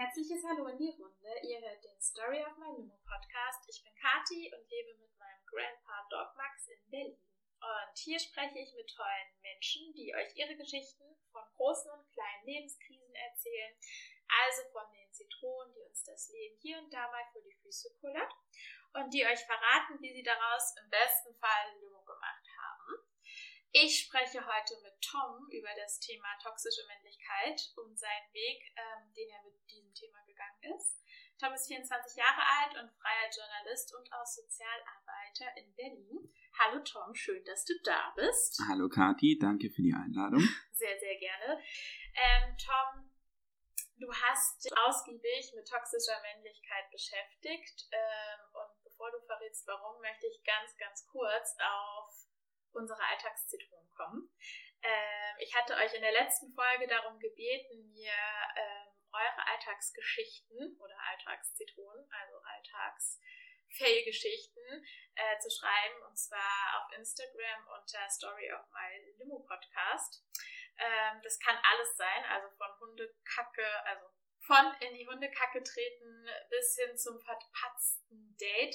herzliches Hallo in die Runde. Ihr hört den Story of My Limo Podcast. Ich bin Kati und lebe mit meinem Grandpa Dog Max in Berlin. Und hier spreche ich mit tollen Menschen, die euch ihre Geschichten von großen und kleinen Lebenskrisen erzählen. Also von den Zitronen, die uns das Leben hier und da mal vor die Füße kullert. Und die euch verraten, wie sie daraus im besten Fall Limo gemacht haben. Ich spreche heute mit Tom über das Thema toxische Männlichkeit und seinen Weg, ähm, den er mit diesem Thema gegangen ist. Tom ist 24 Jahre alt und freier Journalist und auch Sozialarbeiter in Berlin. Hallo Tom, schön, dass du da bist. Hallo Kati, danke für die Einladung. Sehr, sehr gerne. Ähm, Tom, du hast dich ausgiebig mit toxischer Männlichkeit beschäftigt ähm, und bevor du verrätst, warum, möchte ich ganz, ganz kurz auf unsere Alltagszitronen kommen. Ähm, ich hatte euch in der letzten Folge darum gebeten, mir ähm, eure Alltagsgeschichten oder Alltagszitronen, also Alltags Fail-Geschichten äh, zu schreiben und zwar auf Instagram unter Story of My Limo Podcast. Ähm, das kann alles sein, also von Hundekacke, also von in die Hundekacke treten bis hin zum verpatzten Date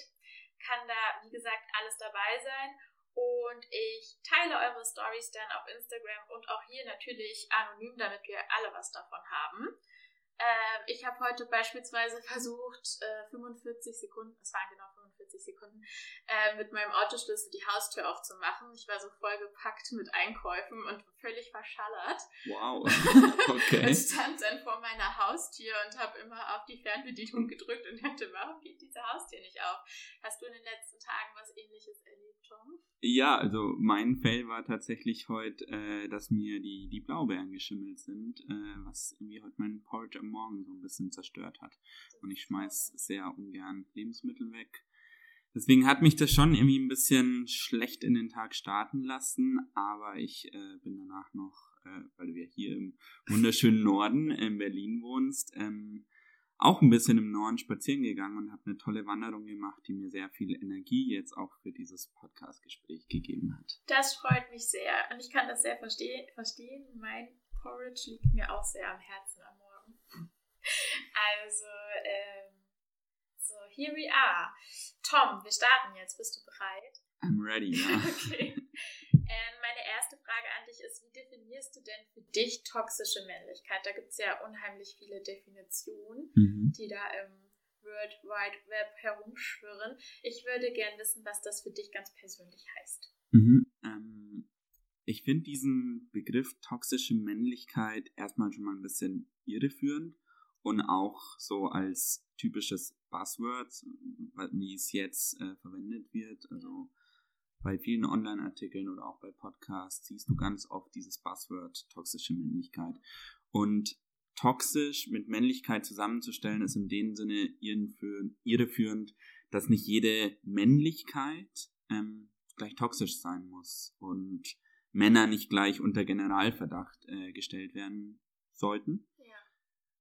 kann da, wie gesagt, alles dabei sein. Und ich teile eure Stories dann auf Instagram und auch hier natürlich anonym, damit wir alle was davon haben. Ähm, ich habe heute beispielsweise versucht, äh, 45 Sekunden, es waren genau 45 Sekunden, äh, mit meinem Autoschlüssel die Haustür aufzumachen. Ich war so vollgepackt mit Einkäufen und völlig verschallert. Wow. Okay. und stand dann vor meiner Haustür und habe immer auf die Fernbedienung gedrückt und dachte, warum geht diese Haustür nicht auf? Hast du in den letzten Tagen was ähnliches erlebt, Tom? Ja, also mein Fail war tatsächlich heute, äh, dass mir die, die Blaubeeren geschimmelt sind, äh, was irgendwie heute meinen Porridge am Morgen so ein bisschen zerstört hat. Und ich schmeiß sehr ungern Lebensmittel weg. Deswegen hat mich das schon irgendwie ein bisschen schlecht in den Tag starten lassen, aber ich äh, bin danach noch, äh, weil du ja hier im wunderschönen Norden in Berlin wohnst, ähm, auch ein bisschen im Norden spazieren gegangen und habe eine tolle Wanderung gemacht, die mir sehr viel Energie jetzt auch für dieses Podcast-Gespräch gegeben hat. Das freut mich sehr und ich kann das sehr versteh verstehen. Mein Porridge liegt mir auch sehr am Herzen am Morgen. Also, ähm, so, here we are. Tom, wir starten jetzt. Bist du bereit? I'm ready, ja. okay. Ähm, meine erste Frage an dich ist, wie definierst du denn für dich toxische Männlichkeit? Da gibt es ja unheimlich viele Definitionen, Mhm. die da im World Wide Web herumschwirren. Ich würde gern wissen, was das für dich ganz persönlich heißt. Mhm. Ähm, ich finde diesen Begriff toxische Männlichkeit erstmal schon mal ein bisschen irreführend und auch so als typisches Buzzword, wie es jetzt äh, verwendet wird. Also bei vielen Online-Artikeln oder auch bei Podcasts siehst du ganz oft dieses Buzzword toxische Männlichkeit. Und toxisch mit Männlichkeit zusammenzustellen, ist in dem Sinne irreführend, irreführend dass nicht jede Männlichkeit ähm, gleich toxisch sein muss und Männer nicht gleich unter Generalverdacht äh, gestellt werden sollten.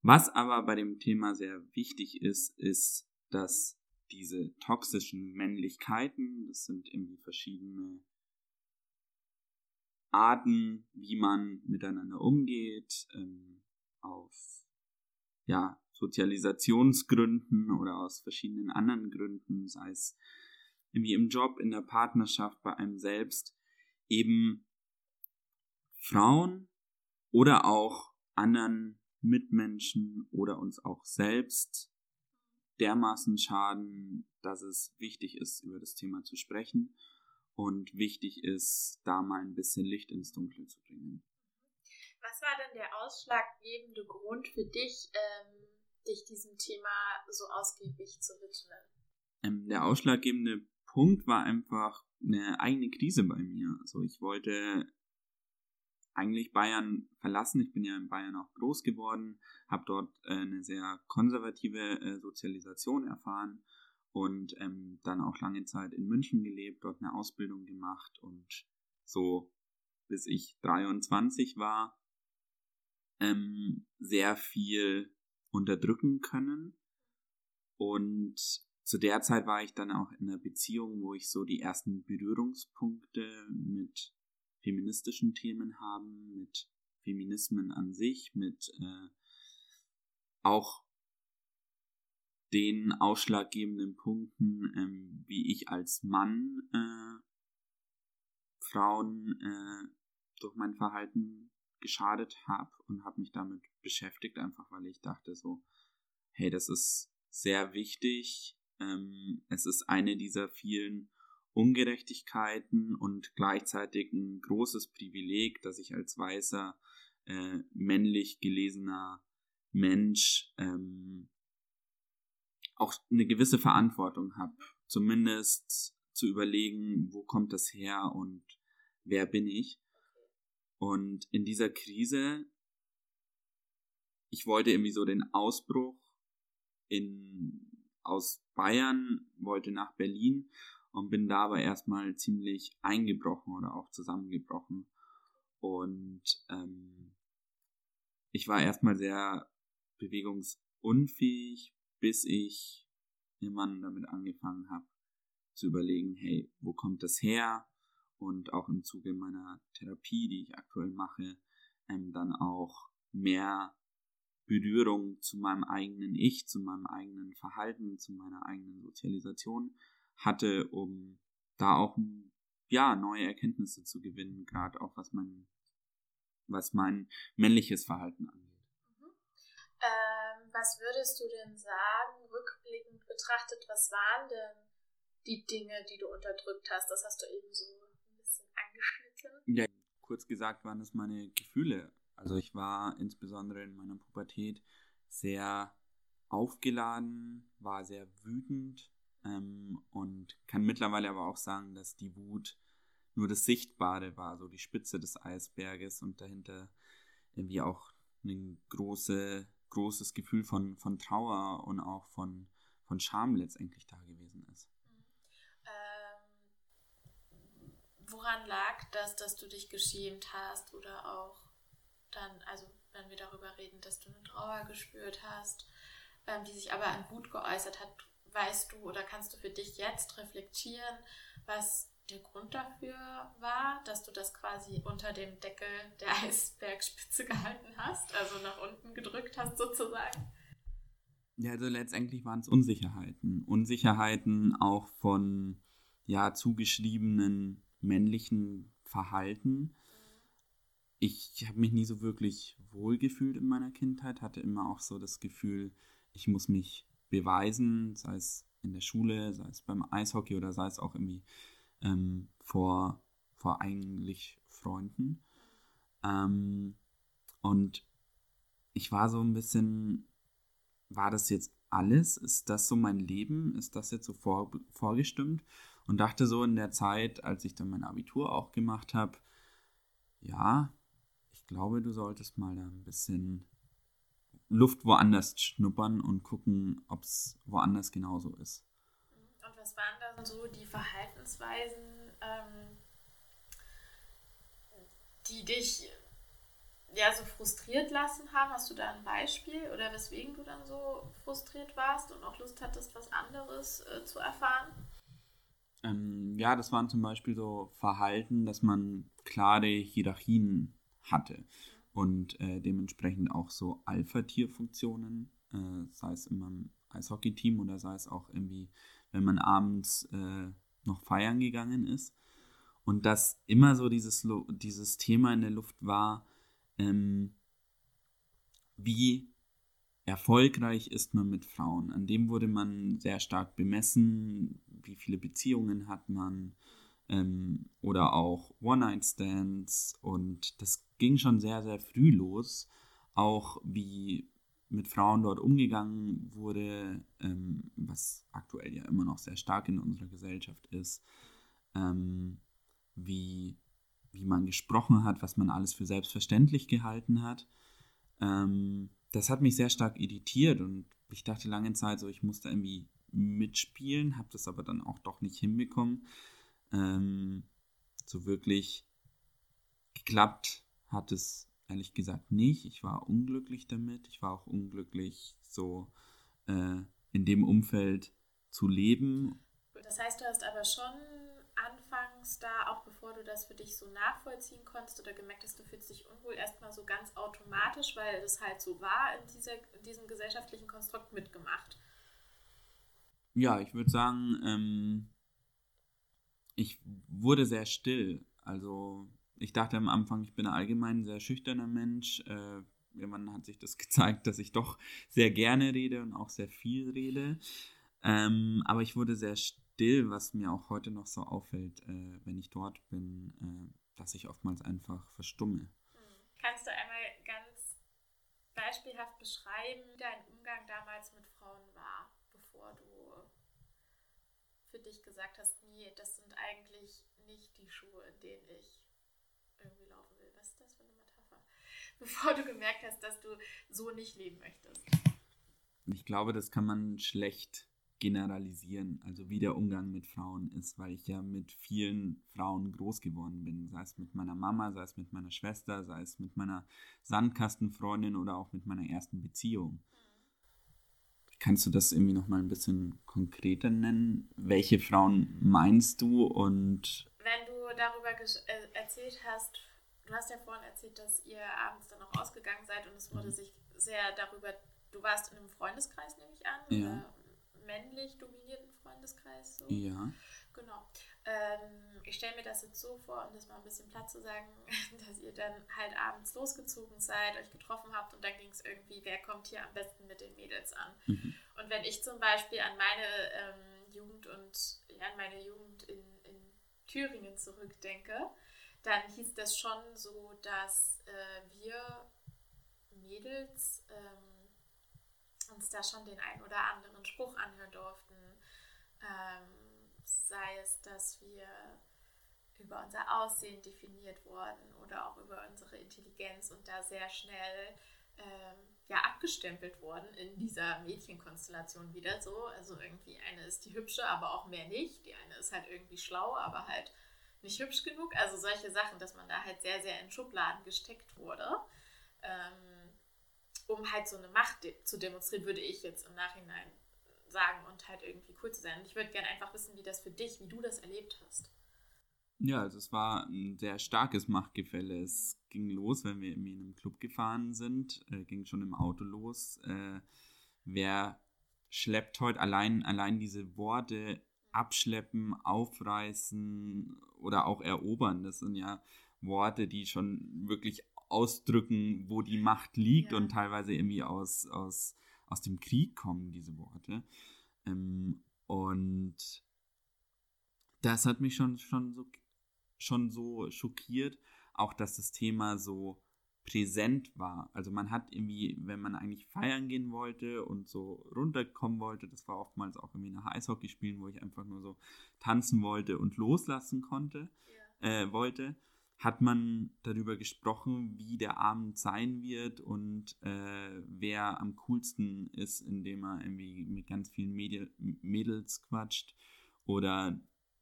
Was aber bei dem Thema sehr wichtig ist, ist, dass diese toxischen Männlichkeiten, das sind irgendwie verschiedene Arten, wie man miteinander umgeht, ähm, aus ja, Sozialisationsgründen oder aus verschiedenen anderen Gründen, sei es irgendwie im Job, in der Partnerschaft, bei einem selbst, eben Frauen oder auch anderen Mitmenschen oder uns auch selbst dermaßen schaden, dass es wichtig ist, über das Thema zu sprechen und wichtig ist, da mal ein bisschen Licht ins Dunkle zu bringen. Was war denn der ausschlaggebende Grund für dich, ähm, dich diesem Thema so ausgiebig zu widmen? Ähm, der ausschlaggebende Punkt war einfach eine eigene Krise bei mir. Also ich wollte eigentlich Bayern verlassen. Ich bin ja in Bayern auch groß geworden, habe dort äh, eine sehr konservative äh, Sozialisation erfahren und ähm, dann auch lange Zeit in München gelebt, dort eine Ausbildung gemacht und so bis ich 23 war, ähm, sehr viel unterdrücken können. Und zu der Zeit war ich dann auch in einer Beziehung, wo ich so die ersten Berührungspunkte mit feministischen Themen haben, mit Feminismen an sich, mit äh, auch den ausschlaggebenden Punkten, ähm, wie ich als Mann äh, Frauen äh, durch mein Verhalten geschadet habe und habe mich damit beschäftigt, einfach weil ich dachte so, hey, das ist sehr wichtig. Ähm, es ist eine dieser vielen Ungerechtigkeiten und gleichzeitig ein großes Privileg, dass ich als weißer, äh, männlich gelesener Mensch ähm, auch eine gewisse Verantwortung habe, zumindest zu überlegen, wo kommt das her und wer bin ich. Und in dieser Krise, ich wollte irgendwie so den Ausbruch in, aus Bayern, wollte nach Berlin und bin da aber erstmal ziemlich eingebrochen oder auch zusammengebrochen. Und ähm, ich war erstmal sehr bewegungsunfähig, bis ich irgendwann damit angefangen habe zu überlegen, hey, wo kommt das her? Und auch im Zuge meiner Therapie, die ich aktuell mache, ähm, dann auch mehr Berührung zu meinem eigenen Ich, zu meinem eigenen Verhalten, zu meiner eigenen Sozialisation hatte, um da auch ja neue Erkenntnisse zu gewinnen, gerade auch was mein was mein männliches Verhalten angeht. Mhm. Ähm, was würdest du denn sagen, rückblickend betrachtet, was waren denn die Dinge, die du unterdrückt hast? Das hast du eben so ein bisschen angeschnitten. Ja, kurz gesagt waren es meine Gefühle. Also ich war insbesondere in meiner Pubertät sehr aufgeladen, war sehr wütend ähm, und kann mittlerweile aber auch sagen, dass die Wut nur das Sichtbare war, so die Spitze des Eisberges und dahinter irgendwie auch ein große, großes Gefühl von, von Trauer und auch von, von Scham letztendlich da gewesen ist. Ähm, woran lag das, dass du dich geschämt hast oder auch dann, also wenn wir darüber reden, dass du eine Trauer gespürt hast, ähm, die sich aber an Wut geäußert hat, weißt du oder kannst du für dich jetzt reflektieren, was der Grund dafür war, dass du das quasi unter dem Deckel der Eisbergspitze gehalten hast, also nach unten gedrückt hast sozusagen? Ja, also letztendlich waren es Unsicherheiten. Unsicherheiten auch von ja zugeschriebenen männlichen Verhalten. Ich habe mich nie so wirklich wohlgefühlt in meiner Kindheit, hatte immer auch so das Gefühl, ich muss mich beweisen, sei es in der Schule, sei es beim Eishockey oder sei es auch irgendwie ähm, vor, vor eigentlich Freunden. Ähm, und ich war so ein bisschen, war das jetzt alles? Ist das so mein Leben? Ist das jetzt so vor, vorgestimmt? Und dachte so in der Zeit, als ich dann mein Abitur auch gemacht habe, ja, ich glaube, du solltest mal da ein bisschen Luft woanders schnuppern und gucken, ob es woanders genauso ist was waren dann so die Verhaltensweisen, ähm, die dich ja so frustriert lassen haben? Hast du da ein Beispiel oder weswegen du dann so frustriert warst und auch Lust hattest, was anderes äh, zu erfahren? Ähm, ja, das waren zum Beispiel so Verhalten, dass man klare Hierarchien hatte und äh, dementsprechend auch so Alpha-Tier-Funktionen, äh, sei es in meinem Eishockey-Team oder sei es auch irgendwie wenn man abends äh, noch feiern gegangen ist. Und dass immer so dieses, dieses Thema in der Luft war, ähm, wie erfolgreich ist man mit Frauen. An dem wurde man sehr stark bemessen, wie viele Beziehungen hat man ähm, oder auch One-Night-Stands. Und das ging schon sehr, sehr früh los. Auch wie mit Frauen dort umgegangen wurde, ähm, was aktuell ja immer noch sehr stark in unserer Gesellschaft ist, ähm, wie, wie man gesprochen hat, was man alles für selbstverständlich gehalten hat. Ähm, das hat mich sehr stark irritiert und ich dachte lange Zeit so, ich musste irgendwie mitspielen, habe das aber dann auch doch nicht hinbekommen. Ähm, so wirklich geklappt hat es ehrlich gesagt nicht. Ich war unglücklich damit. Ich war auch unglücklich, so äh, in dem Umfeld zu leben. Das heißt, du hast aber schon anfangs da, auch bevor du das für dich so nachvollziehen konntest oder gemerkt hast, du fühlst dich unwohl, erstmal so ganz automatisch, weil es halt so war, in, dieser, in diesem gesellschaftlichen Konstrukt mitgemacht. Ja, ich würde sagen, ähm, ich wurde sehr still. Also ich dachte am Anfang, ich bin allgemein ein sehr schüchterner Mensch. Äh, irgendwann hat sich das gezeigt, dass ich doch sehr gerne rede und auch sehr viel rede. Ähm, aber ich wurde sehr still, was mir auch heute noch so auffällt, äh, wenn ich dort bin, äh, dass ich oftmals einfach verstumme. Hm. Kannst du einmal ganz beispielhaft beschreiben, wie dein Umgang damals mit Frauen war, bevor du für dich gesagt hast, nee, das sind eigentlich nicht die Schuhe, in denen ich irgendwie laufen will. Was ist das für eine Metapher? Bevor du gemerkt hast, dass du so nicht leben möchtest. Ich glaube, das kann man schlecht generalisieren, also wie der Umgang mit Frauen ist, weil ich ja mit vielen Frauen groß geworden bin, sei es mit meiner Mama, sei es mit meiner Schwester, sei es mit meiner Sandkastenfreundin oder auch mit meiner ersten Beziehung. Kannst du das irgendwie noch mal ein bisschen konkreter nennen? Welche Frauen meinst du und darüber äh, erzählt hast, du hast ja vorhin erzählt, dass ihr abends dann auch ausgegangen seid und es wurde mhm. sich sehr darüber, du warst in einem Freundeskreis, nehme ich an, ja. männlich dominierten Freundeskreis. So. Ja. Genau. Ähm, ich stelle mir das jetzt so vor, um das mal ein bisschen platt zu sagen, dass ihr dann halt abends losgezogen seid, euch getroffen habt und dann ging es irgendwie, wer kommt hier am besten mit den Mädels an. Mhm. Und wenn ich zum Beispiel an meine ähm, Jugend und ja, an meine Jugend in Thüringen zurückdenke, dann hieß das schon so, dass äh, wir Mädels ähm, uns da schon den einen oder anderen Spruch anhören durften. Ähm, sei es, dass wir über unser Aussehen definiert wurden oder auch über unsere Intelligenz und da sehr schnell ähm, ja, abgestempelt wurden in dieser Mädchenkonstellation wieder so. Also irgendwie eine ist die hübsche, aber auch mehr nicht. Die eine ist halt irgendwie schlau, aber halt nicht hübsch genug. Also solche Sachen, dass man da halt sehr, sehr in Schubladen gesteckt wurde. Ähm, um halt so eine Macht de zu demonstrieren, würde ich jetzt im Nachhinein sagen und halt irgendwie cool zu sein. Und ich würde gerne einfach wissen, wie das für dich, wie du das erlebt hast. Ja, also es war ein sehr starkes Machtgefälle. Es ging los, wenn wir in einem Club gefahren sind, äh, ging schon im Auto los. Äh, wer schleppt heute allein, allein diese Worte abschleppen, aufreißen oder auch erobern, das sind ja Worte, die schon wirklich ausdrücken, wo die Macht liegt ja. und teilweise irgendwie aus, aus, aus dem Krieg kommen, diese Worte. Ähm, und das hat mich schon, schon so schon so schockiert, auch dass das Thema so präsent war. Also man hat irgendwie, wenn man eigentlich feiern gehen wollte und so runterkommen wollte, das war oftmals auch irgendwie nach Eishockey spielen, wo ich einfach nur so tanzen wollte und loslassen konnte, ja. äh, wollte, hat man darüber gesprochen, wie der Abend sein wird und äh, wer am coolsten ist, indem er irgendwie mit ganz vielen Mädels quatscht oder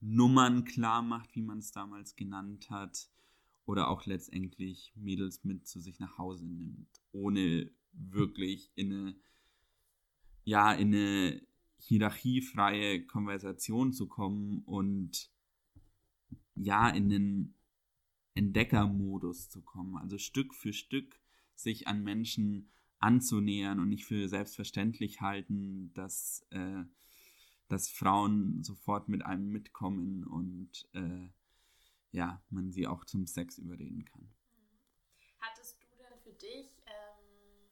Nummern klar macht, wie man es damals genannt hat, oder auch letztendlich Mädels mit zu sich nach Hause nimmt, ohne wirklich in eine, ja, in eine hierarchiefreie Konversation zu kommen und ja, in den Entdeckermodus zu kommen, also Stück für Stück sich an Menschen anzunähern und nicht für selbstverständlich halten, dass äh, dass Frauen sofort mit einem mitkommen und äh, ja, man sie auch zum Sex überreden kann. Hattest du denn für dich ähm,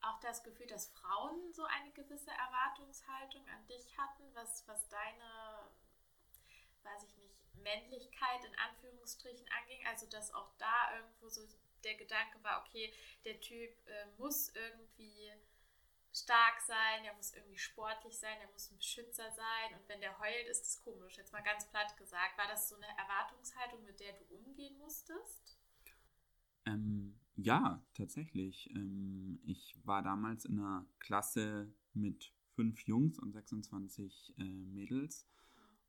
auch das Gefühl, dass Frauen so eine gewisse Erwartungshaltung an dich hatten, was, was deine, weiß ich nicht, Männlichkeit in Anführungsstrichen anging? Also, dass auch da irgendwo so der Gedanke war, okay, der Typ äh, muss irgendwie stark sein, der muss irgendwie sportlich sein, der muss ein Beschützer sein. Und wenn der heult, ist das komisch. Jetzt mal ganz platt gesagt. War das so eine Erwartungshaltung, mit der du umgehen musstest? Ähm, ja, tatsächlich. Ähm, ich war damals in einer Klasse mit fünf Jungs und 26 äh, Mädels.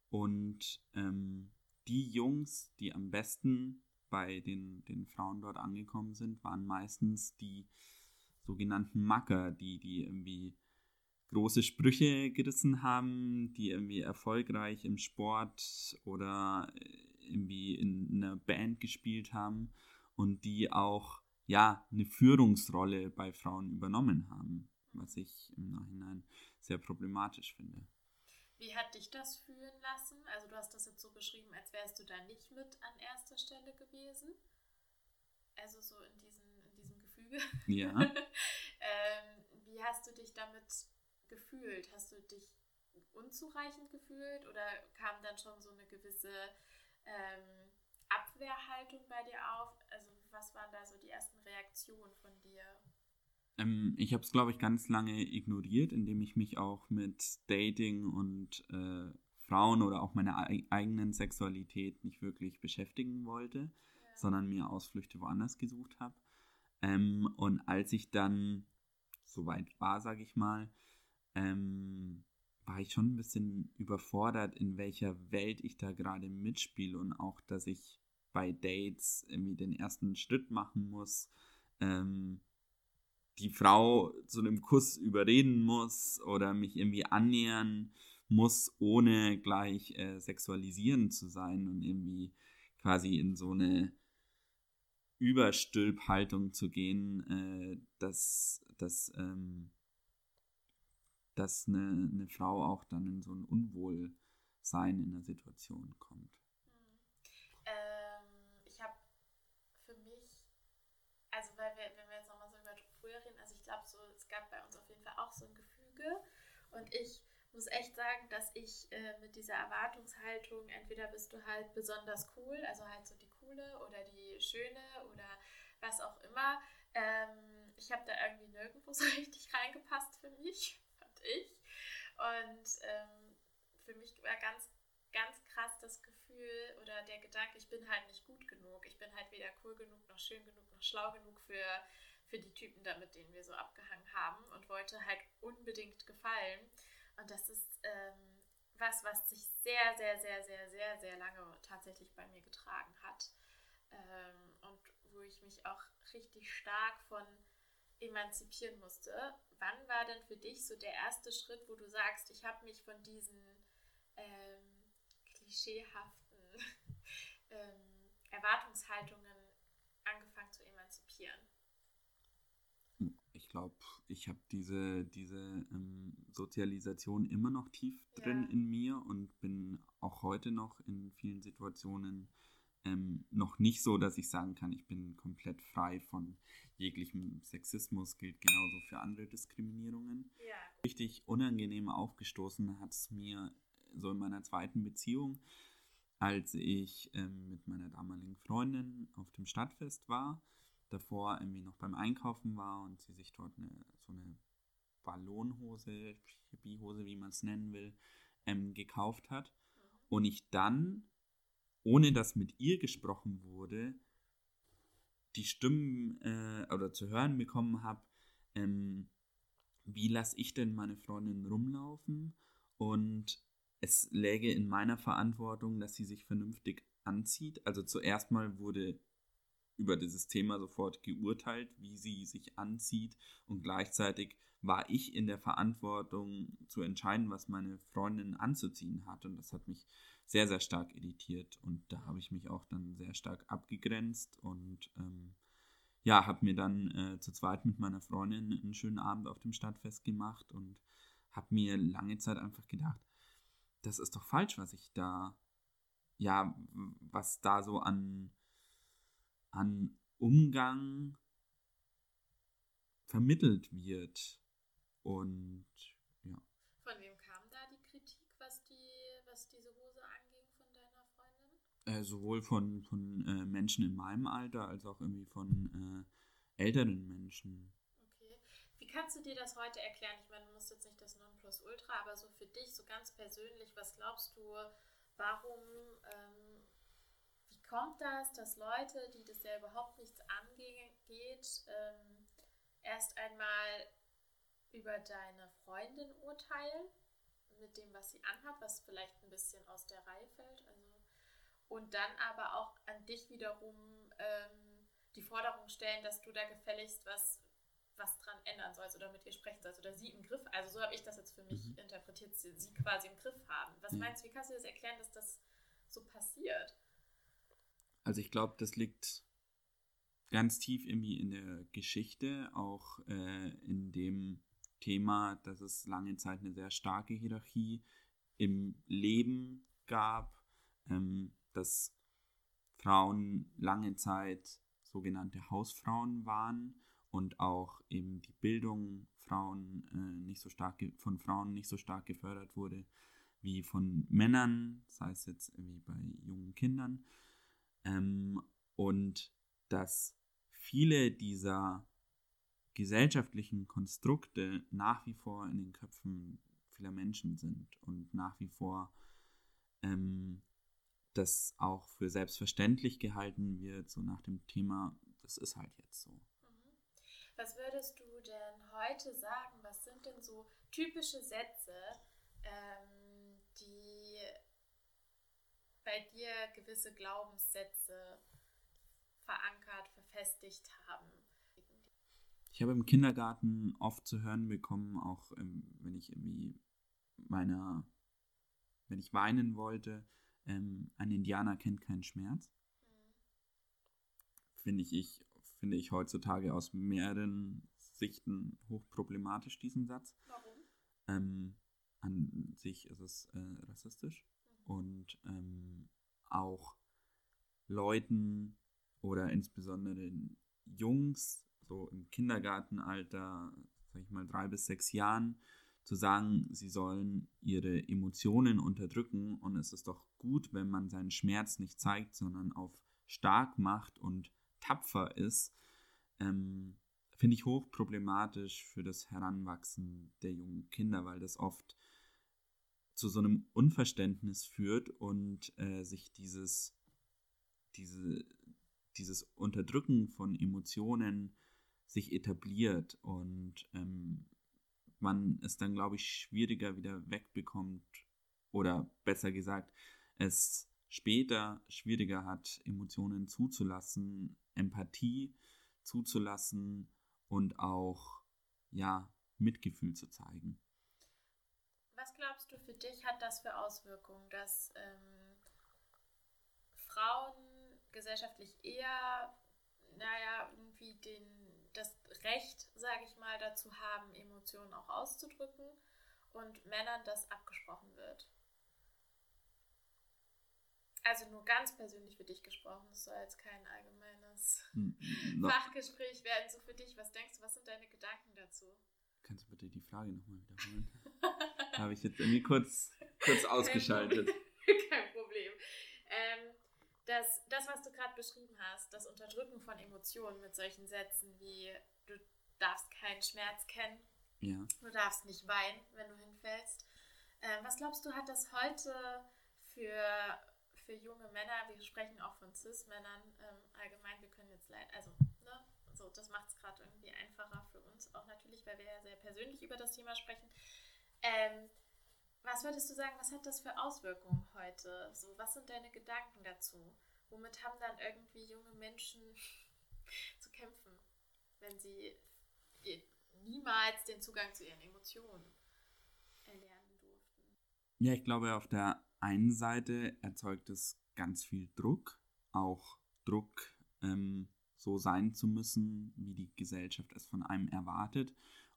Und ähm, die Jungs, die am besten bei den, den Frauen dort angekommen sind, waren meistens die sogenannten Macker, die, die irgendwie große Sprüche gerissen haben, die irgendwie erfolgreich im Sport oder irgendwie in einer Band gespielt haben und die auch ja eine Führungsrolle bei Frauen übernommen haben, was ich im Nachhinein sehr problematisch finde. Wie hat dich das fühlen lassen? Also du hast das jetzt so beschrieben, als wärst du da nicht mit an erster Stelle gewesen. Also so in diesem Gefüge. Ja. ähm, wie hast du dich damit gefühlt? Hast du dich unzureichend gefühlt oder kam dann schon so eine gewisse ähm, Abwehrhaltung bei dir auf? Also was waren da so die ersten Reaktionen von dir? Ähm, ich habe es, glaube ich, ganz lange ignoriert, indem ich mich auch mit Dating und äh, Frauen oder auch meiner eigenen Sexualität nicht wirklich beschäftigen wollte, ja. sondern mir Ausflüchte woanders gesucht habe. Ähm, und als ich dann soweit war, sage ich mal, ähm, war ich schon ein bisschen überfordert, in welcher Welt ich da gerade mitspiele und auch, dass ich bei Dates irgendwie den ersten Schritt machen muss, ähm, die Frau zu einem Kuss überreden muss oder mich irgendwie annähern muss, ohne gleich äh, sexualisierend zu sein und irgendwie quasi in so eine Überstülphaltung zu gehen, äh, dass, dass, ähm, dass eine, eine Frau auch dann in so ein Unwohlsein in der Situation kommt. Ähm, ich habe für mich, also weil wir, wenn wir jetzt nochmal so über früher reden, also ich glaube so, es gab bei uns auf jeden Fall auch so ein Gefüge und ich muss echt sagen, dass ich äh, mit dieser Erwartungshaltung, entweder bist du halt besonders cool, also halt so die coole oder die schöne oder was auch immer. Ähm, ich habe da irgendwie nirgendwo so richtig reingepasst für mich, fand ich. Und ähm, für mich war ganz, ganz krass das Gefühl oder der Gedanke, ich bin halt nicht gut genug. Ich bin halt weder cool genug, noch schön genug, noch schlau genug für, für die Typen da, mit denen wir so abgehangen haben und wollte halt unbedingt gefallen. Und das ist ähm, was, was sich sehr, sehr, sehr, sehr, sehr, sehr lange tatsächlich bei mir getragen hat. Ähm, und wo ich mich auch richtig stark von emanzipieren musste. Wann war denn für dich so der erste Schritt, wo du sagst, ich habe mich von diesen ähm, klischeehaften ähm, Erwartungshaltungen angefangen zu emanzipieren? Ich glaube, ich habe diese, diese ähm, Sozialisation immer noch tief drin ja. in mir und bin auch heute noch in vielen Situationen ähm, noch nicht so, dass ich sagen kann, ich bin komplett frei von jeglichem Sexismus, gilt genauso für andere Diskriminierungen. Ja. Richtig unangenehm aufgestoßen hat es mir so in meiner zweiten Beziehung, als ich ähm, mit meiner damaligen Freundin auf dem Stadtfest war, davor irgendwie noch beim Einkaufen war und sie sich dort eine, so eine Ballonhose, Hippie-Hose, wie man es nennen will, ähm, gekauft hat. Mhm. Und ich dann, ohne dass mit ihr gesprochen wurde, die Stimmen äh, oder zu hören bekommen habe, ähm, wie lasse ich denn meine Freundin rumlaufen? Und es läge in meiner Verantwortung, dass sie sich vernünftig anzieht. Also zuerst mal wurde über dieses Thema sofort geurteilt, wie sie sich anzieht. Und gleichzeitig war ich in der Verantwortung zu entscheiden, was meine Freundin anzuziehen hat. Und das hat mich sehr, sehr stark irritiert. Und da habe ich mich auch dann sehr stark abgegrenzt und ähm, ja, habe mir dann äh, zu zweit mit meiner Freundin einen schönen Abend auf dem Stadtfest gemacht und habe mir lange Zeit einfach gedacht, das ist doch falsch, was ich da, ja, was da so an an Umgang vermittelt wird. Und ja. Von wem kam da die Kritik, was, die, was diese Hose anging von deiner Freundin? Äh, sowohl von, von äh, Menschen in meinem Alter als auch irgendwie von äh, älteren Menschen. Okay. Wie kannst du dir das heute erklären? Ich meine, du musst jetzt nicht das Nonplusultra, aber so für dich, so ganz persönlich, was glaubst du, warum ähm, kommt das, dass Leute, die das ja überhaupt nichts angeht, ähm, erst einmal über deine Freundin urteilen, mit dem, was sie anhat, was vielleicht ein bisschen aus der Reihe fällt. Also, und dann aber auch an dich wiederum ähm, die Forderung stellen, dass du da gefälligst was, was dran ändern sollst oder mit ihr sprechen sollst oder sie im Griff, also so habe ich das jetzt für mich mhm. interpretiert, sie, sie, quasi im Griff haben. Was mhm. meinst du, wie kannst du das erklären, dass das so passiert? Also ich glaube, das liegt ganz tief irgendwie in der Geschichte, auch äh, in dem Thema, dass es lange Zeit eine sehr starke Hierarchie im Leben gab, ähm, dass Frauen lange Zeit sogenannte Hausfrauen waren und auch eben die Bildung Frauen äh, nicht so stark von Frauen nicht so stark gefördert wurde wie von Männern, sei es jetzt wie bei jungen Kindern. Ähm, und dass viele dieser gesellschaftlichen Konstrukte nach wie vor in den Köpfen vieler Menschen sind und nach wie vor ähm, das auch für selbstverständlich gehalten wird, so nach dem Thema, das ist halt jetzt so. Mhm. Was würdest du denn heute sagen? Was sind denn so typische Sätze, ähm, die bei dir gewisse Glaubenssätze verankert, verfestigt haben? Ich habe im Kindergarten oft zu hören bekommen, auch ähm, wenn ich irgendwie meiner, wenn ich weinen wollte, ähm, ein Indianer kennt keinen Schmerz. Mhm. Finde ich, finde ich heutzutage aus mehreren Sichten hochproblematisch, diesen Satz. Warum? Ähm, an sich ist es äh, rassistisch. Und ähm, auch Leuten oder insbesondere Jungs so im Kindergartenalter, sag ich mal drei bis sechs Jahren, zu sagen, sie sollen ihre Emotionen unterdrücken. Und es ist doch gut, wenn man seinen Schmerz nicht zeigt, sondern auf stark macht und tapfer ist, ähm, finde ich hochproblematisch für das Heranwachsen der jungen Kinder, weil das oft zu so einem Unverständnis führt und äh, sich dieses, diese, dieses Unterdrücken von Emotionen sich etabliert und ähm, man es dann, glaube ich, schwieriger wieder wegbekommt oder besser gesagt, es später schwieriger hat, Emotionen zuzulassen, Empathie zuzulassen und auch, ja, Mitgefühl zu zeigen. Glaubst du für dich hat das für Auswirkungen, dass ähm, Frauen gesellschaftlich eher, naja, irgendwie den das Recht, sage ich mal, dazu haben, Emotionen auch auszudrücken und Männern das abgesprochen wird. Also nur ganz persönlich für dich gesprochen, es soll jetzt kein allgemeines hm, no. Fachgespräch werden. So für dich, was denkst du, was sind deine Gedanken dazu? Kannst du bitte die Frage nochmal wiederholen? Habe ich jetzt irgendwie kurz, kurz ausgeschaltet. kein Problem. Ähm, dass das, was du gerade beschrieben hast, das Unterdrücken von Emotionen mit solchen Sätzen wie du darfst keinen Schmerz kennen, ja. du darfst nicht weinen, wenn du hinfällst. Ähm, was glaubst du, hat das heute für, für junge Männer, wir sprechen auch von Cis-Männern ähm, allgemein, wir können jetzt leider, also, so, das macht es gerade irgendwie einfacher für uns, auch natürlich, weil wir ja sehr persönlich über das Thema sprechen. Ähm, was würdest du sagen, was hat das für Auswirkungen heute? So, was sind deine Gedanken dazu? Womit haben dann irgendwie junge Menschen zu kämpfen, wenn sie niemals den Zugang zu ihren Emotionen erlernen durften? Ja, ich glaube, auf der einen Seite erzeugt es ganz viel Druck, auch Druck, ähm, so sein zu müssen, wie die Gesellschaft es von einem erwartet.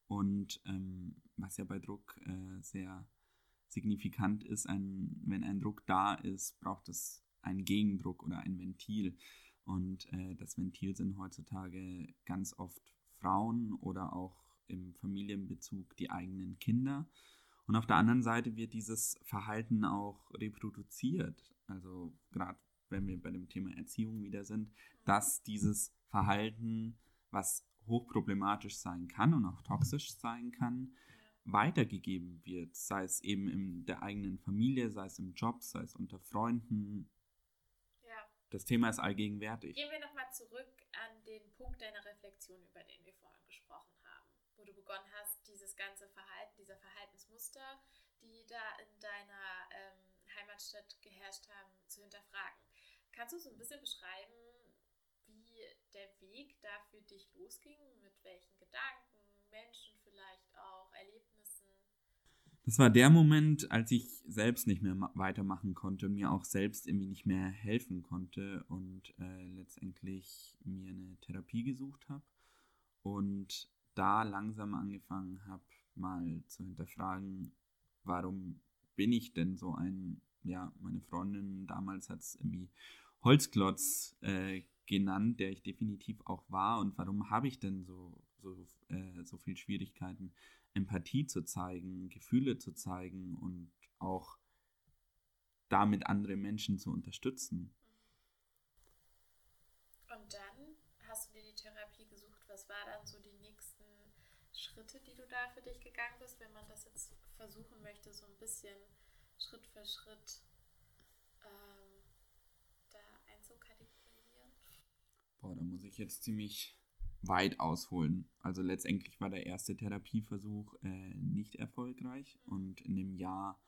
Und ähm, was ja bei Druck äh, sehr signifikant ist, ein, wenn ein Druck da ist, braucht es einen Gegendruck oder ein Ventil. Und äh, das Ventil sind heutzutage ganz oft Frauen oder auch im Familienbezug die eigenen Kinder. Und auf der anderen Seite wird dieses Verhalten auch reproduziert. Also gerade wenn wir bei dem Thema Erziehung wieder sind, dass dieses Verhalten, was hochproblematisch sein kann und auch toxisch sein kann, weitergegeben wird, sei es eben in der eigenen Familie, sei es im Job, sei es unter Freunden. Ja. Das Thema ist allgegenwärtig. Gehen wir nochmal zurück an den Punkt deiner Reflexion, über den wir vorhin gesprochen haben, wo du begonnen hast, dieses ganze Verhalten, diese Verhaltensmuster, die da in deiner ähm, Heimatstadt geherrscht haben, zu hinterfragen. Kannst du so ein bisschen beschreiben, wie der Weg da für dich losging, mit welchen Gedanken, Menschen vielleicht auch, Erlebnissen? Das war der Moment, als ich selbst nicht mehr weitermachen konnte, mir auch selbst irgendwie nicht mehr helfen konnte und äh, letztendlich mir eine Therapie gesucht habe und da langsam angefangen habe, mal zu hinterfragen, warum bin ich denn so ein, ja, meine Freundin damals hat es irgendwie Holzklotz äh, genannt, der ich definitiv auch war. Und warum habe ich denn so, so, äh, so viel Schwierigkeiten, Empathie zu zeigen, Gefühle zu zeigen und auch damit andere Menschen zu unterstützen? Und dann hast du dir die Therapie gesucht. Was war dann so die nächsten Schritte, die du da für dich gegangen bist, wenn man das jetzt versuchen möchte, so ein bisschen Schritt für Schritt ähm, da einzukategorisieren? Boah, da muss ich jetzt ziemlich weit ausholen. Also letztendlich war der erste Therapieversuch äh, nicht erfolgreich mhm. und in dem Jahr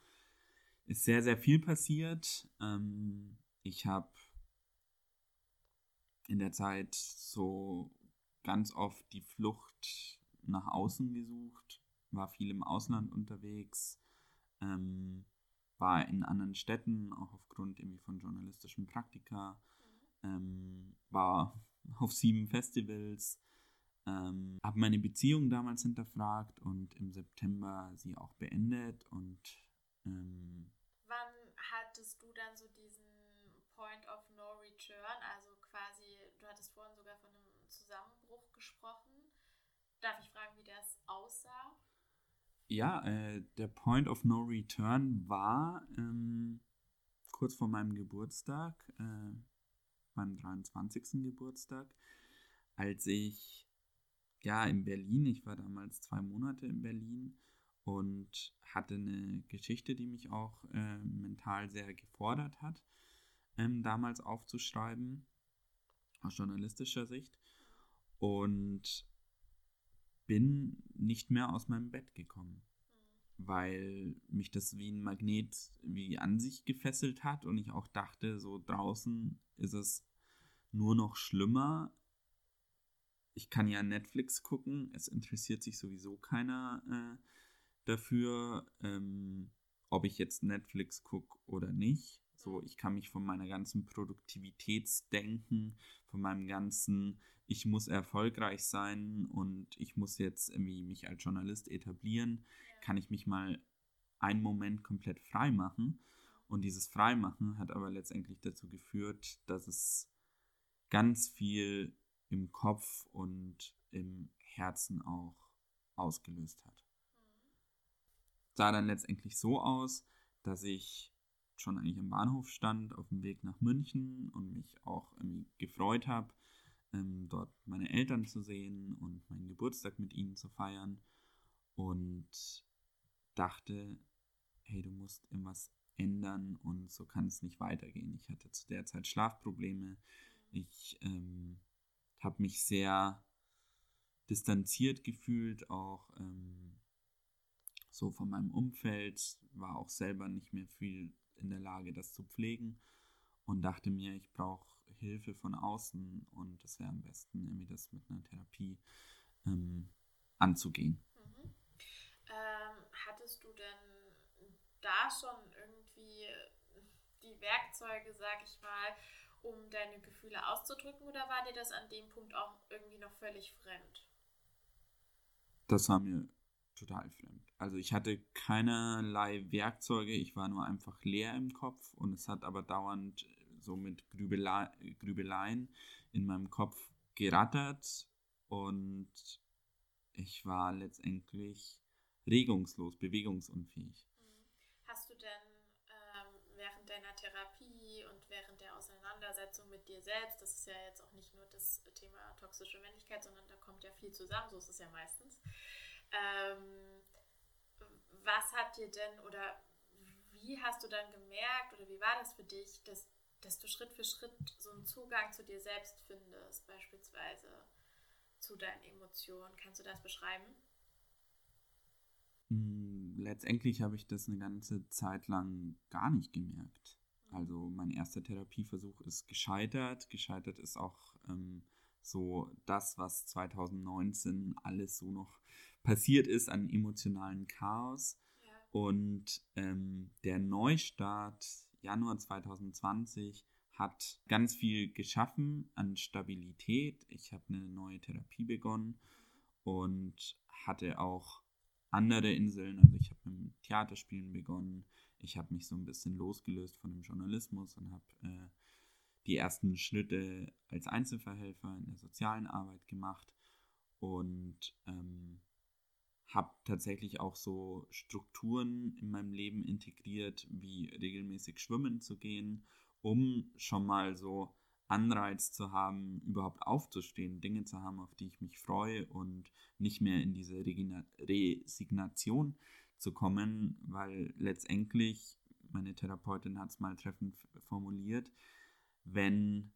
ist sehr, sehr viel passiert. Ähm, ich habe in der Zeit so ganz oft die Flucht nach außen gesucht, war viel im Ausland unterwegs, ähm, war in anderen Städten, auch aufgrund irgendwie von journalistischen Praktika, ähm, war auf sieben Festivals, ähm, habe meine Beziehung damals hinterfragt und im September sie auch beendet und ähm, Wann hattest du dann so diesen Point of No Return, also quasi, du hattest vorhin sogar von einem Zusammenbruch gesprochen. Darf ich fragen, wie das aussah? Ja, äh, der Point of No Return war ähm, kurz vor meinem Geburtstag, äh, meinem 23. Geburtstag, als ich ja in Berlin, ich war damals zwei Monate in Berlin und hatte eine Geschichte, die mich auch äh, mental sehr gefordert hat, ähm, damals aufzuschreiben, aus journalistischer Sicht. Und bin nicht mehr aus meinem Bett gekommen, weil mich das wie ein Magnet wie an sich gefesselt hat und ich auch dachte, so draußen ist es nur noch schlimmer. Ich kann ja Netflix gucken, es interessiert sich sowieso keiner äh, dafür, ähm, ob ich jetzt Netflix gucke oder nicht. So, ich kann mich von meiner ganzen Produktivitätsdenken, von meinem ganzen, ich muss erfolgreich sein und ich muss jetzt irgendwie mich als Journalist etablieren, kann ich mich mal einen Moment komplett frei machen. Und dieses Freimachen hat aber letztendlich dazu geführt, dass es ganz viel im Kopf und im Herzen auch ausgelöst hat. Sah dann letztendlich so aus, dass ich schon eigentlich am Bahnhof stand, auf dem Weg nach München und mich auch irgendwie gefreut habe, ähm, dort meine Eltern zu sehen und meinen Geburtstag mit ihnen zu feiern und dachte, hey, du musst irgendwas ändern und so kann es nicht weitergehen. Ich hatte zu der Zeit Schlafprobleme. Ich ähm, habe mich sehr distanziert gefühlt, auch ähm, so von meinem Umfeld, war auch selber nicht mehr viel in der Lage, das zu pflegen und dachte mir, ich brauche Hilfe von außen und es wäre am besten, irgendwie das mit einer Therapie ähm, anzugehen. Mhm. Ähm, hattest du denn da schon irgendwie die Werkzeuge, sag ich mal, um deine Gefühle auszudrücken oder war dir das an dem Punkt auch irgendwie noch völlig fremd? Das war mir total fremd. Also ich hatte keinerlei Werkzeuge, ich war nur einfach leer im Kopf und es hat aber dauernd so mit Grübele Grübeleien in meinem Kopf gerattert und ich war letztendlich regungslos, bewegungsunfähig. Mhm. Hast du denn ähm, während deiner Therapie und während der Auseinandersetzung mit dir selbst, das ist ja jetzt auch nicht nur das Thema toxische Männlichkeit, sondern da kommt ja viel zusammen, so ist es ja meistens. Ähm, was hat dir denn oder wie hast du dann gemerkt oder wie war das für dich, dass, dass du Schritt für Schritt so einen Zugang zu dir selbst findest, beispielsweise zu deinen Emotionen? Kannst du das beschreiben? Hm, letztendlich habe ich das eine ganze Zeit lang gar nicht gemerkt. Also mein erster Therapieversuch ist gescheitert. Gescheitert ist auch ähm, so das, was 2019 alles so noch passiert ist an emotionalen Chaos. Ja. Und ähm, der Neustart Januar 2020 hat ganz viel geschaffen an Stabilität. Ich habe eine neue Therapie begonnen und hatte auch andere Inseln. Also ich habe mit dem Theaterspielen begonnen. ich habe mich so ein bisschen losgelöst von dem Journalismus und habe äh, die ersten Schritte als Einzelverhelfer in der sozialen Arbeit gemacht und ähm, habe tatsächlich auch so Strukturen in meinem Leben integriert, wie regelmäßig schwimmen zu gehen, um schon mal so Anreiz zu haben, überhaupt aufzustehen, Dinge zu haben, auf die ich mich freue und nicht mehr in diese Resignation zu kommen, weil letztendlich, meine Therapeutin hat es mal treffend formuliert, wenn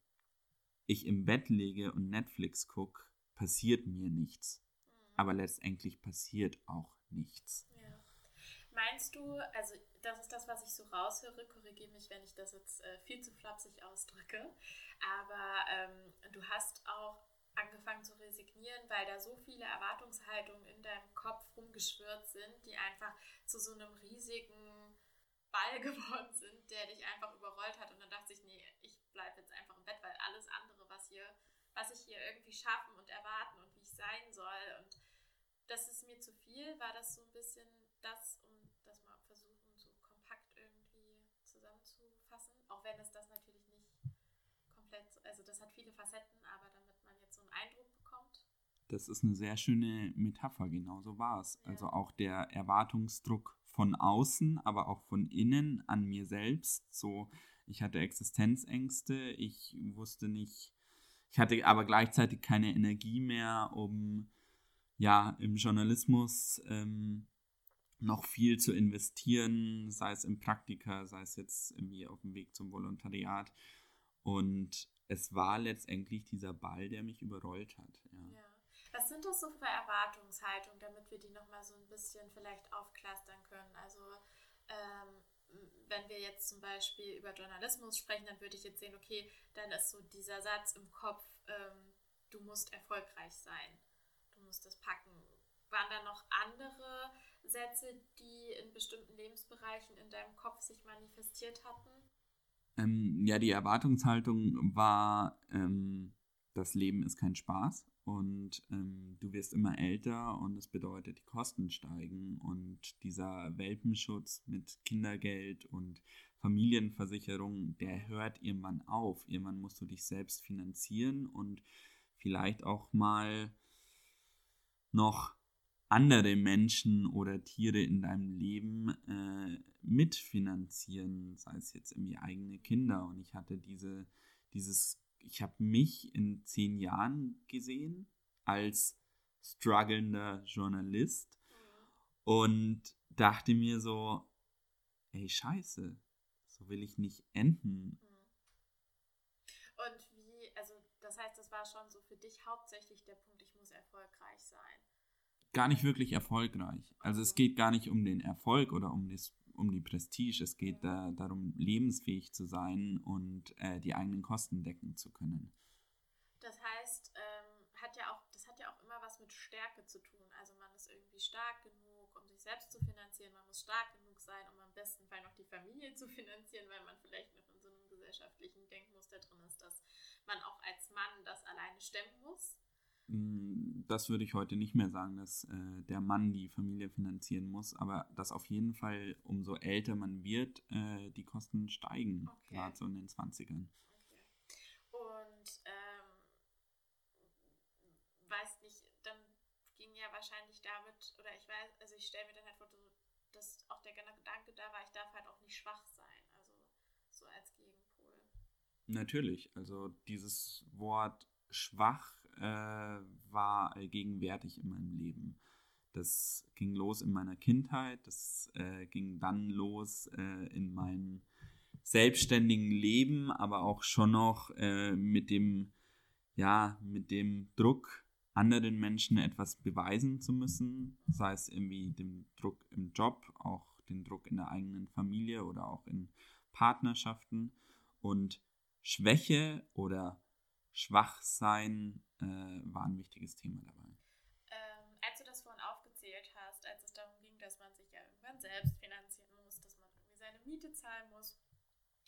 ich im Bett lege und Netflix gucke, passiert mir nichts. Aber letztendlich passiert auch nichts. Ja. Meinst du, also das ist das, was ich so raushöre, korrigiere mich, wenn ich das jetzt äh, viel zu flapsig ausdrücke, aber ähm, du hast auch angefangen zu resignieren, weil da so viele Erwartungshaltungen in deinem Kopf rumgeschwirrt sind, die einfach zu so einem riesigen Ball geworden sind, der dich einfach überrollt hat und dann dachte ich, nee, ich bleibe jetzt einfach im Bett, weil alles andere, was hier, was ich hier irgendwie schaffen und erwarten und wie ich sein soll und das ist mir zu viel, war das so ein bisschen das, um das mal versuchen, so kompakt irgendwie zusammenzufassen, auch wenn es das natürlich nicht komplett, also das hat viele Facetten, aber damit man jetzt so einen Eindruck bekommt. Das ist eine sehr schöne Metapher, genau so war es. Ja. Also auch der Erwartungsdruck von außen, aber auch von innen an mir selbst, so ich hatte Existenzängste, ich wusste nicht, ich hatte aber gleichzeitig keine Energie mehr, um ja im Journalismus ähm, noch viel zu investieren, sei es im Praktika, sei es jetzt irgendwie auf dem Weg zum Volontariat. Und es war letztendlich dieser Ball, der mich überrollt hat. Ja. ja. Was sind das so für Erwartungshaltungen, damit wir die nochmal so ein bisschen vielleicht aufklastern können? Also ähm, wenn wir jetzt zum Beispiel über Journalismus sprechen, dann würde ich jetzt sehen, okay, dann ist so dieser Satz im Kopf, ähm, du musst erfolgreich sein, du musst das packen. Waren da noch andere Sätze, die in bestimmten Lebensbereichen in deinem Kopf sich manifestiert hatten? Ähm, ja, die Erwartungshaltung war, ähm, das Leben ist kein Spaß und ähm, du wirst immer älter und das bedeutet, die Kosten steigen und dieser Welpenschutz mit Kindergeld und Familienversicherung, der hört irgendwann auf. Irgendwann musst du dich selbst finanzieren und vielleicht auch mal noch andere Menschen oder Tiere in deinem Leben äh, mitfinanzieren, sei es jetzt irgendwie eigene Kinder. Und ich hatte diese, dieses ich habe mich in zehn Jahren gesehen als strugglender Journalist und dachte mir so, ey, scheiße, so will ich nicht enden. Und das heißt, das war schon so für dich hauptsächlich der Punkt, ich muss erfolgreich sein. Gar nicht wirklich erfolgreich. Also es geht gar nicht um den Erfolg oder um das um die Prestige, es geht da, darum, lebensfähig zu sein und äh, die eigenen Kosten decken zu können. Das heißt, ähm, hat ja auch, das hat ja auch immer was mit Stärke zu tun. Also man ist irgendwie stark genug, um sich selbst zu finanzieren. Man muss stark genug sein, um am besten Fall noch die Familie zu finanzieren, weil man vielleicht noch in so einem gesellschaftlichen Denkmuster drin ist, dass man auch als Mann das alleine stemmen muss. Mm, das würde ich heute nicht mehr sagen, dass äh, der Mann die Familie finanzieren muss, aber dass auf jeden Fall, umso älter man wird, äh, die Kosten steigen, okay. gerade so in den 20ern. Okay. Und ähm, weiß nicht, dann ging ja wahrscheinlich damit, oder ich weiß, also ich stelle mir dann halt vor, dass auch der Gedanke da war, ich darf halt auch nicht schwach sein, also so als Gegenpol. Natürlich, also dieses Wort schwach äh, war allgegenwärtig in meinem Leben. Das ging los in meiner Kindheit, das äh, ging dann los äh, in meinem selbstständigen Leben, aber auch schon noch äh, mit dem, ja, mit dem Druck, anderen Menschen etwas beweisen zu müssen, sei es irgendwie dem Druck im Job, auch den Druck in der eigenen Familie oder auch in Partnerschaften. Und Schwäche oder Schwachsein äh, war ein wichtiges Thema dabei. Ähm, als du das vorhin aufgezählt hast, als es darum ging, dass man sich ja irgendwann selbst finanzieren muss, dass man irgendwie seine Miete zahlen muss,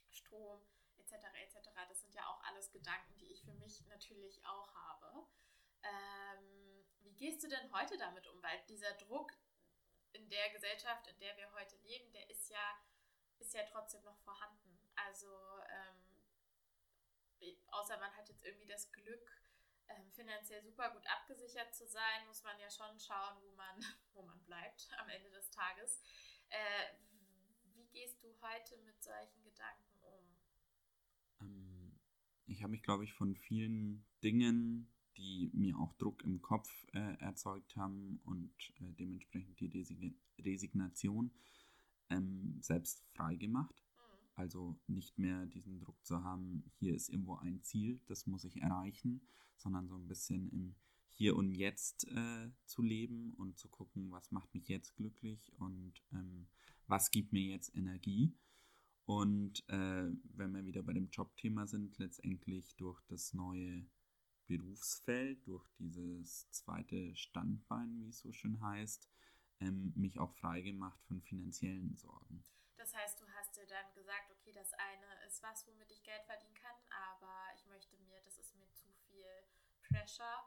Strom etc. etc. Das sind ja auch alles Gedanken, die ich für mich natürlich auch habe. Ähm, wie gehst du denn heute damit um? Weil dieser Druck in der Gesellschaft, in der wir heute leben, der ist ja ist ja trotzdem noch vorhanden. Also ähm, außer man hat jetzt irgendwie das Glück, ähm, finanziell super gut abgesichert zu sein, muss man ja schon schauen, wo man, wo man bleibt am Ende des Tages. Äh, wie gehst du heute mit solchen Gedanken um? Ähm, ich habe mich, glaube ich, von vielen Dingen, die mir auch Druck im Kopf äh, erzeugt haben und äh, dementsprechend die Resign Resignation ähm, selbst frei gemacht. Also nicht mehr diesen Druck zu haben, hier ist irgendwo ein Ziel, das muss ich erreichen, sondern so ein bisschen im Hier und Jetzt äh, zu leben und zu gucken, was macht mich jetzt glücklich und ähm, was gibt mir jetzt Energie. Und äh, wenn wir wieder bei dem Jobthema sind, letztendlich durch das neue Berufsfeld, durch dieses zweite Standbein, wie es so schön heißt, ähm, mich auch frei gemacht von finanziellen Sorgen. Das heißt, dann gesagt, okay, das eine ist was, womit ich Geld verdienen kann, aber ich möchte mir, das ist mir zu viel Pressure,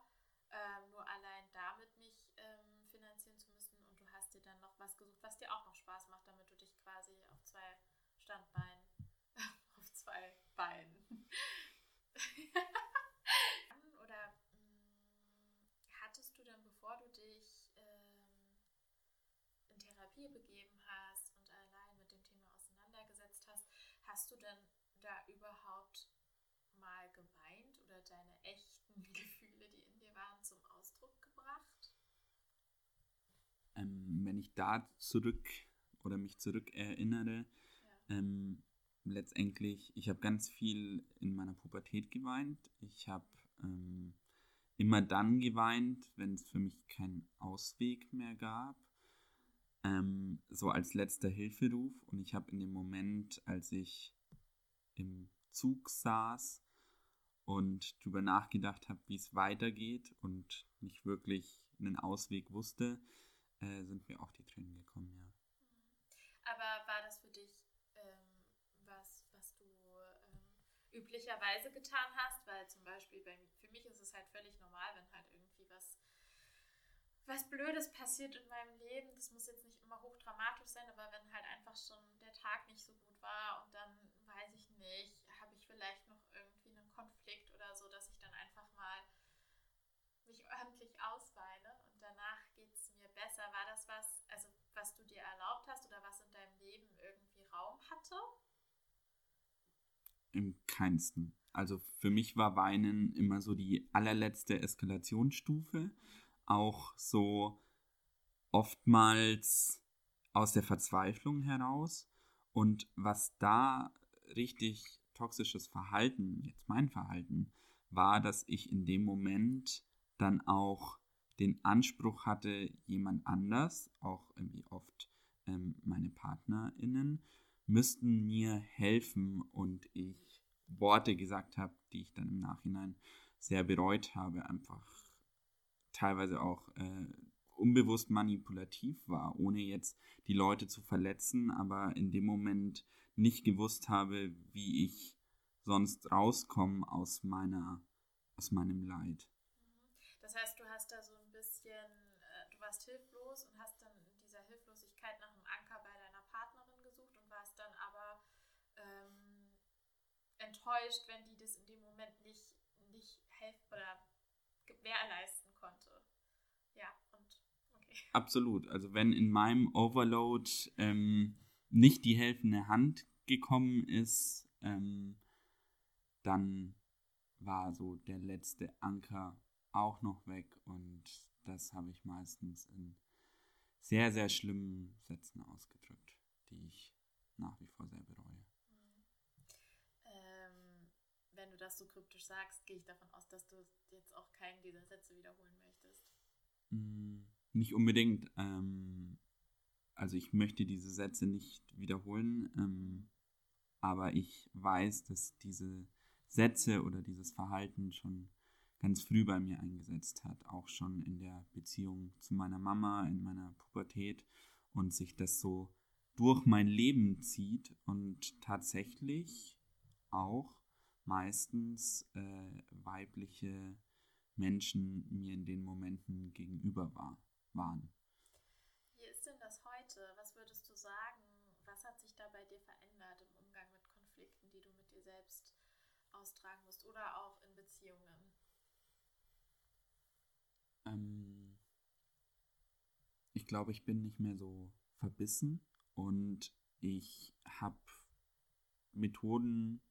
ähm, nur allein damit mich ähm, finanzieren zu müssen. Und du hast dir dann noch was gesucht, was dir auch noch Spaß macht, damit du dich quasi auf zwei Standbeinen, auf zwei Beinen. Oder mh, hm, hattest du dann, bevor du dich ähm, in Therapie begeben hast und allein mit dem Thema auseinandergesetzt hast, du dann da überhaupt mal geweint oder deine echten Gefühle, die in dir waren, zum Ausdruck gebracht? Ähm, wenn ich da zurück oder mich zurück erinnere, ja. ähm, letztendlich, ich habe ganz viel in meiner Pubertät geweint. Ich habe ähm, immer dann geweint, wenn es für mich keinen Ausweg mehr gab. Ähm, so als letzter Hilferuf. Und ich habe in dem Moment, als ich im Zug saß und darüber nachgedacht habe, wie es weitergeht und nicht wirklich einen Ausweg wusste, äh, sind mir auch die Tränen gekommen, ja. Aber war das für dich ähm, was, was du ähm, üblicherweise getan hast? Weil zum Beispiel bei, für mich ist es halt völlig normal, wenn halt irgendwie was was Blödes passiert in meinem Leben. Das muss jetzt nicht immer hochdramatisch sein, aber wenn halt einfach schon der Tag nicht so gut war und dann weiß ich nicht, habe ich vielleicht noch irgendwie einen Konflikt oder so, dass ich dann einfach mal mich ordentlich ausweine und danach geht es mir besser. War das was, also was du dir erlaubt hast oder was in deinem Leben irgendwie Raum hatte? Im keinsten. Also für mich war Weinen immer so die allerletzte Eskalationsstufe auch so oftmals aus der Verzweiflung heraus. Und was da richtig toxisches Verhalten, jetzt mein Verhalten, war, dass ich in dem Moment dann auch den Anspruch hatte, jemand anders, auch irgendwie oft ähm, meine PartnerInnen, müssten mir helfen und ich Worte gesagt habe, die ich dann im Nachhinein sehr bereut habe, einfach teilweise auch äh, unbewusst manipulativ war, ohne jetzt die Leute zu verletzen, aber in dem Moment nicht gewusst habe, wie ich sonst rauskomme aus meiner, aus meinem Leid. Mhm. Das heißt, du hast da so ein bisschen, äh, du warst hilflos und hast dann in dieser Hilflosigkeit nach einem Anker bei deiner Partnerin gesucht und warst dann aber ähm, enttäuscht, wenn die das in dem Moment nicht, nicht helfen oder gewährleisten konnte. Absolut. Also wenn in meinem Overload ähm, nicht die helfende Hand gekommen ist, ähm, dann war so der letzte Anker auch noch weg und das habe ich meistens in sehr, sehr schlimmen Sätzen ausgedrückt, die ich nach wie vor sehr bereue. Ähm, wenn du das so kryptisch sagst, gehe ich davon aus, dass du jetzt auch keinen dieser Sätze wiederholen möchtest. Nicht unbedingt. Ähm, also ich möchte diese Sätze nicht wiederholen, ähm, aber ich weiß, dass diese Sätze oder dieses Verhalten schon ganz früh bei mir eingesetzt hat, auch schon in der Beziehung zu meiner Mama, in meiner Pubertät und sich das so durch mein Leben zieht und tatsächlich auch meistens äh, weibliche Menschen mir in den Momenten gegenüber war, waren. Wie ist denn das heute? Was würdest du sagen? was hat sich da bei dir verändert im Umgang mit Konflikten, die du mit dir selbst austragen musst oder auch in Beziehungen? Ähm, ich glaube, ich bin nicht mehr so verbissen und ich habe Methoden,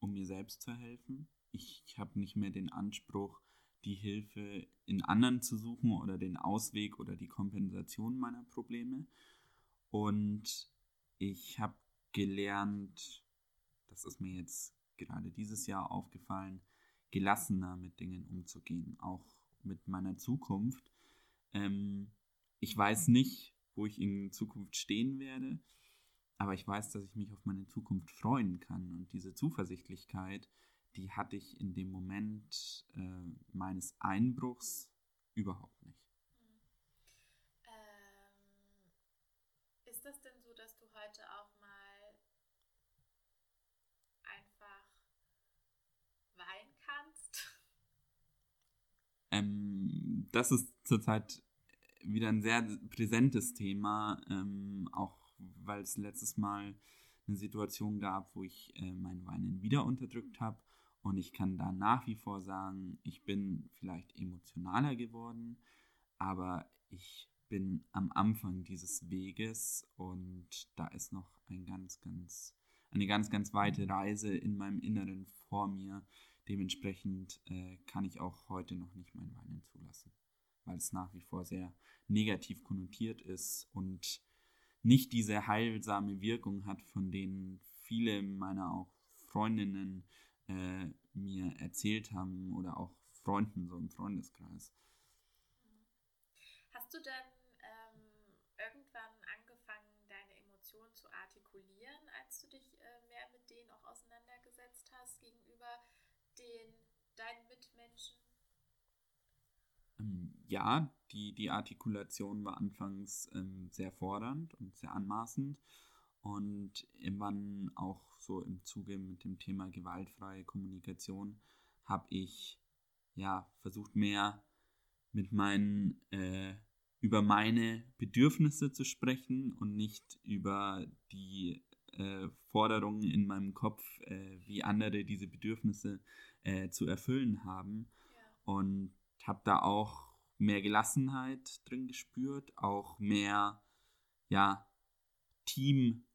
um mir selbst zu helfen. Ich, ich habe nicht mehr den Anspruch, die Hilfe in anderen zu suchen oder den Ausweg oder die Kompensation meiner Probleme. Und ich habe gelernt, das ist mir jetzt gerade dieses Jahr aufgefallen, gelassener mit Dingen umzugehen, auch mit meiner Zukunft. Ähm, ich weiß nicht, wo ich in Zukunft stehen werde, aber ich weiß, dass ich mich auf meine Zukunft freuen kann. Und diese Zuversichtlichkeit, die hatte ich in dem Moment äh, meines Einbruchs überhaupt nicht. Hm. Ähm, ist das denn so, dass du heute auch mal einfach weinen kannst? Ähm, das ist zurzeit wieder ein sehr präsentes Thema, ähm, auch weil es letztes Mal eine Situation gab, wo ich äh, mein Weinen wieder unterdrückt habe. Und ich kann da nach wie vor sagen, ich bin vielleicht emotionaler geworden, aber ich bin am Anfang dieses Weges und da ist noch ein ganz, ganz, eine ganz, ganz weite Reise in meinem Inneren vor mir. Dementsprechend äh, kann ich auch heute noch nicht mein Weinen zulassen, weil es nach wie vor sehr negativ konnotiert ist und nicht diese heilsame Wirkung hat, von denen viele meiner auch Freundinnen äh, mir erzählt haben oder auch Freunden so im Freundeskreis. Hast du dann ähm, irgendwann angefangen, deine Emotionen zu artikulieren, als du dich äh, mehr mit denen auch auseinandergesetzt hast gegenüber den deinen Mitmenschen? Ähm, ja, die, die Artikulation war anfangs ähm, sehr fordernd und sehr anmaßend. Und irgendwann auch so im Zuge mit dem Thema gewaltfreie Kommunikation habe ich ja versucht mehr mit meinen äh, über meine Bedürfnisse zu sprechen und nicht über die äh, Forderungen in meinem Kopf, äh, wie andere diese Bedürfnisse äh, zu erfüllen haben. Ja. Und habe da auch mehr Gelassenheit drin gespürt, auch mehr ja,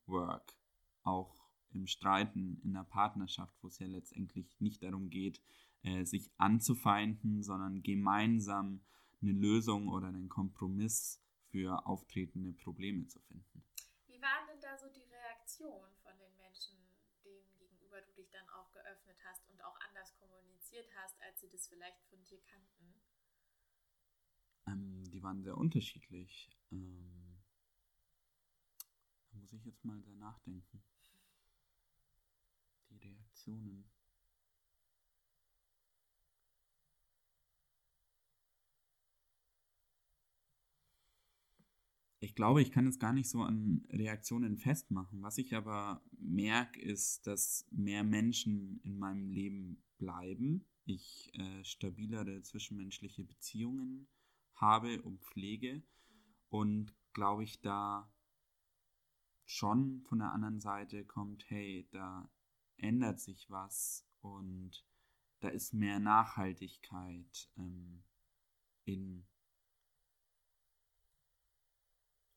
Teamwork, auch im Streiten, in der Partnerschaft, wo es ja letztendlich nicht darum geht, äh, sich anzufeinden, sondern gemeinsam eine Lösung oder einen Kompromiss für auftretende Probleme zu finden. Wie waren denn da so die Reaktionen von den Menschen, denen gegenüber du dich dann auch geöffnet hast und auch anders kommuniziert hast, als sie das vielleicht von dir kannten? Ähm, die waren sehr unterschiedlich. Ähm, muss ich jetzt mal sehr nachdenken. Die Reaktionen. Ich glaube, ich kann es gar nicht so an Reaktionen festmachen. Was ich aber merke, ist, dass mehr Menschen in meinem Leben bleiben. Ich äh, stabilere zwischenmenschliche Beziehungen habe und pflege und glaube ich da schon von der anderen Seite kommt, hey, da ändert sich was und da ist mehr Nachhaltigkeit ähm, in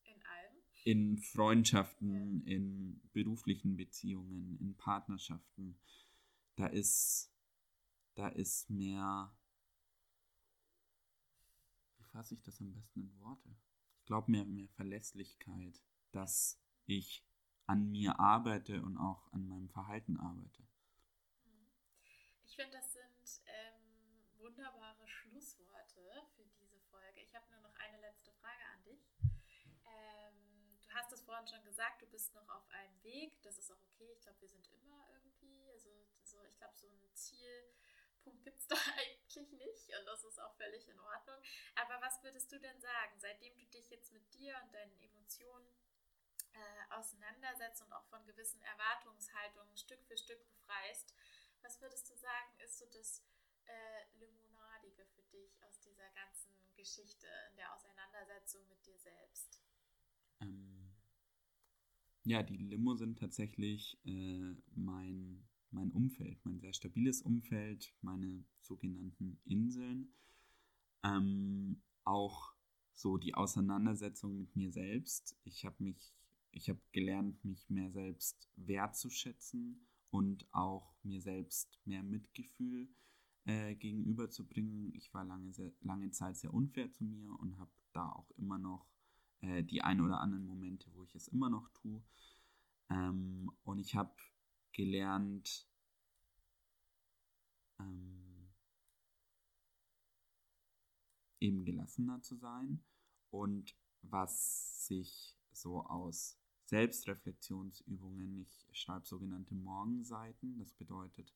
in allem in Freundschaften, in beruflichen Beziehungen, in Partnerschaften. Da ist da ist mehr fasse ich das am besten in Worte? Ich glaube mehr, mehr Verlässlichkeit, dass ich an mir arbeite und auch an meinem Verhalten arbeite. Mhm. Ich finde, das sind ähm, wunderbare Schlussworte für diese Folge. Ich habe nur noch eine letzte Frage an dich. Ähm, du hast es vorhin schon gesagt, du bist noch auf einem Weg. Das ist auch okay. Ich glaube, wir sind immer irgendwie, also so, ich glaube, so ein Ziel gibt es da eigentlich nicht und das ist auch völlig in Ordnung. Aber was würdest du denn sagen, seitdem du dich jetzt mit dir und deinen Emotionen äh, auseinandersetzt und auch von gewissen Erwartungshaltungen Stück für Stück befreist, was würdest du sagen, ist so das äh, Limonadige für dich aus dieser ganzen Geschichte in der Auseinandersetzung mit dir selbst? Ähm, Ja, die Limo sind tatsächlich äh, mein, mein Umfeld, mein sehr stabiles Umfeld, meine sogenannten Inseln. Ähm, auch so die Auseinandersetzung mit mir selbst. Ich habe mich, ich habe gelernt, mich mehr selbst wertzuschätzen und auch mir selbst mehr Mitgefühl äh, gegenüberzubringen. Ich war lange, sehr, lange Zeit sehr unfair zu mir und habe da auch immer noch äh, die ein oder anderen Momente, wo ich es immer noch tue. Ähm, und ich habe gelernt, ähm, eben gelassener zu sein und was sich so aus Selbstreflexionsübungen, ich schreibe sogenannte Morgenseiten, das bedeutet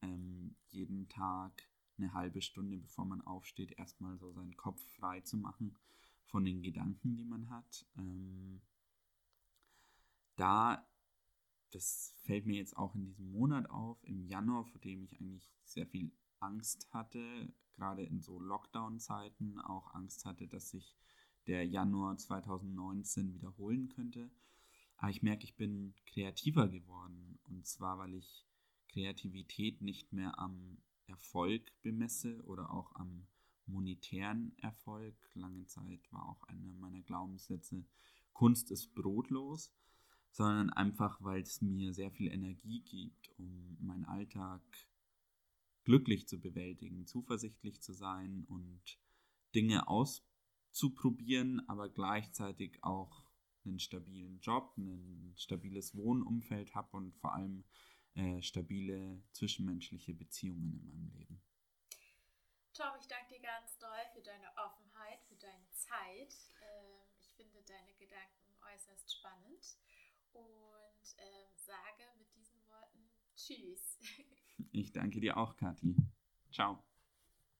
ähm, jeden Tag eine halbe Stunde, bevor man aufsteht, erstmal so seinen Kopf frei zu machen von den Gedanken, die man hat. Ähm, da, das fällt mir jetzt auch in diesem Monat auf, im Januar, vor dem ich eigentlich sehr viel Angst hatte, gerade in so Lockdown-Zeiten auch Angst hatte, dass sich der Januar 2019 wiederholen könnte. Aber ich merke, ich bin kreativer geworden. Und zwar, weil ich Kreativität nicht mehr am Erfolg bemesse oder auch am monetären Erfolg. Lange Zeit war auch einer meiner Glaubenssätze, Kunst ist brotlos, sondern einfach, weil es mir sehr viel Energie gibt, um meinen Alltag glücklich zu bewältigen, zuversichtlich zu sein und Dinge auszuprobieren, aber gleichzeitig auch einen stabilen Job, ein stabiles Wohnumfeld habe und vor allem äh, stabile zwischenmenschliche Beziehungen in meinem Leben. Tom, ich danke dir ganz doll für deine Offenheit, für deine Zeit. Ähm, ich finde deine Gedanken äußerst spannend und ähm, sage mit diesen Worten Tschüss. Ich danke dir auch, Kathi. Ciao.